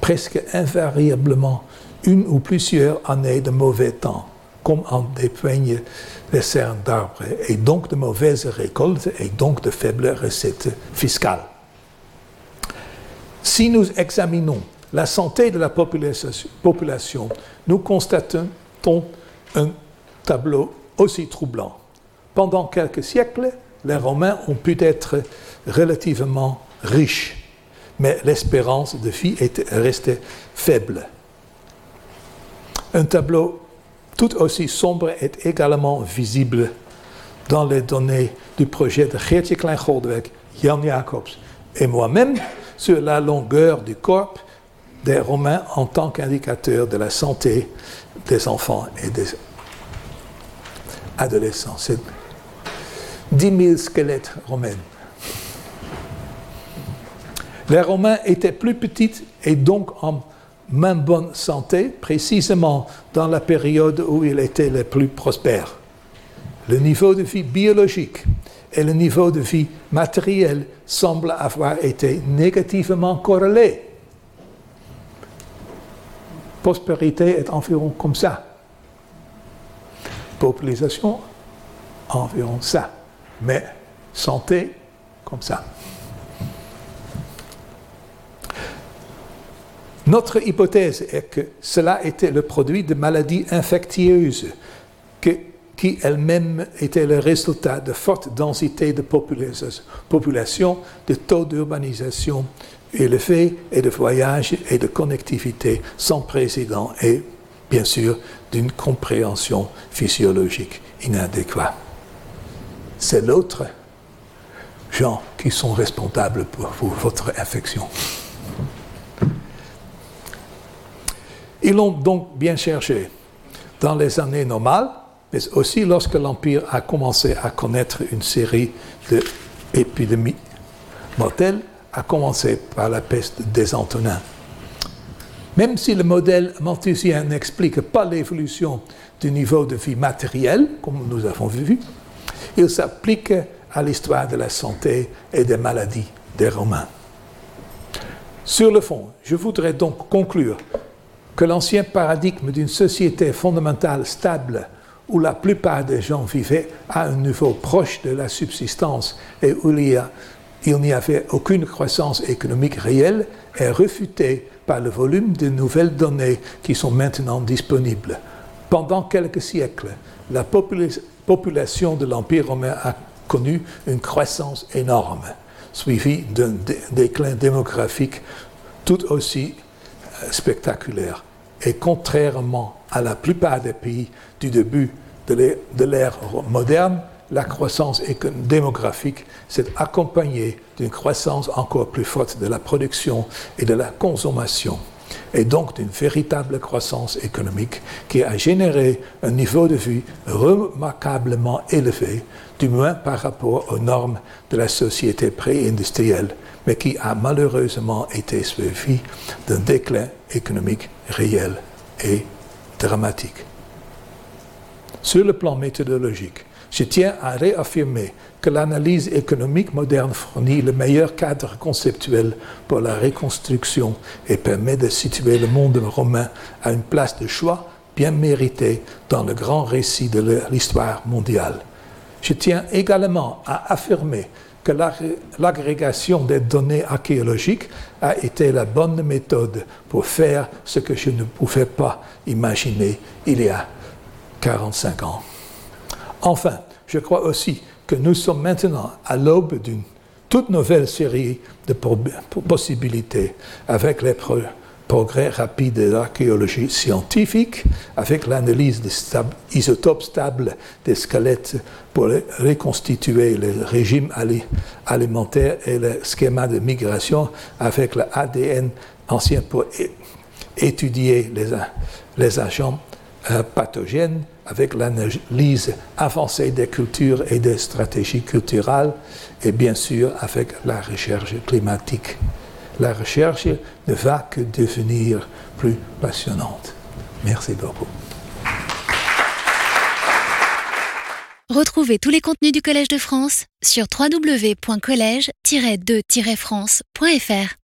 presque invariablement une ou plusieurs années de mauvais temps, comme en dépeignent les cernes d'arbres, et donc de mauvaises récoltes et donc de faibles recettes fiscales. Si nous examinons la santé de la population, nous constatons un tableau aussi troublant. Pendant quelques siècles, les Romains ont pu être relativement riches, mais l'espérance de vie est restée faible. Un tableau tout aussi sombre est également visible dans les données du projet de Geertje Klein-Goldweg, Jan Jacobs et moi-même sur la longueur du corps des Romains en tant qu'indicateur de la santé des enfants et des adolescents. C'est 10 000 squelettes romains. Les Romains étaient plus petits et donc en moins bonne santé, précisément dans la période où ils étaient les plus prospères. Le niveau de vie biologique et le niveau de vie matériel semblent avoir été négativement corrélés prospérité est environ comme ça. Population, environ ça. Mais santé, comme ça. Notre hypothèse est que cela était le produit de maladies infectieuses qui elles-mêmes étaient le résultat de forte densité de population, de taux d'urbanisation élevé et de voyage et de connectivité sans précédent et bien sûr d'une compréhension physiologique inadéquate. C'est l'autre gens qui sont responsables pour, votre infection. Ils l'ont donc bien cherché dans les années normales, mais aussi lorsque l'Empire a commencé à connaître une série d'épidémies mortelles à commencer par la peste des Antonins. Même si le modèle malthusien n'explique pas l'évolution du niveau de vie matériel, comme nous avons vu, il s'applique à l'histoire de la santé et des maladies des Romains. Sur le fond, je voudrais donc conclure que l'ancien paradigme d'une société fondamentale stable où la plupart des gens vivaient à un niveau proche de la subsistance et où il n'y avait aucune croissance économique réelle est refutée par le volume de nouvelles données qui sont maintenant disponibles. Pendant quelques siècles, la population de l'Empire romain a connu une croissance énorme, suivie d'un déclin démographique tout aussi euh, spectaculaire. Et contrairement à la plupart des pays du début de l'ère moderne, la croissance démographique s'est accompagnée d'une croissance encore plus forte de la production et de la consommation, et donc d'une véritable croissance économique qui a généré un niveau de vie remarquablement élevé, du moins par rapport aux normes de la société pré-industrielle, mais qui a malheureusement été suivi d'un déclin économique réel et dramatique. Sur le plan méthodologique, je tiens à réaffirmer que l'analyse économique moderne fournit le meilleur cadre conceptuel pour la reconstruction et permet de situer le monde romain à une place de choix bien méritée dans le grand récit de l'histoire mondiale. Je tiens également à affirmer que l'agrégation des données archéologiques a été la bonne méthode pour faire ce que je ne pouvais pas imaginer il y a 45 ans. Enfin, je crois aussi que nous sommes maintenant à l'aube d'une toute nouvelle série de possibilités avec les progrès rapides de l'archéologie scientifique, avec l'analyse des isotopes stables des squelettes pour reconstituer le régime alimentaire et le schéma de migration, avec l'ADN ancien pour étudier les, les agents euh, pathogènes avec l'analyse avancée des cultures et des stratégies culturelles et bien sûr avec la recherche climatique. La recherche ne va que devenir plus passionnante. Merci beaucoup. Retrouvez tous les contenus du Collège de France sur www.colège-2-france.fr.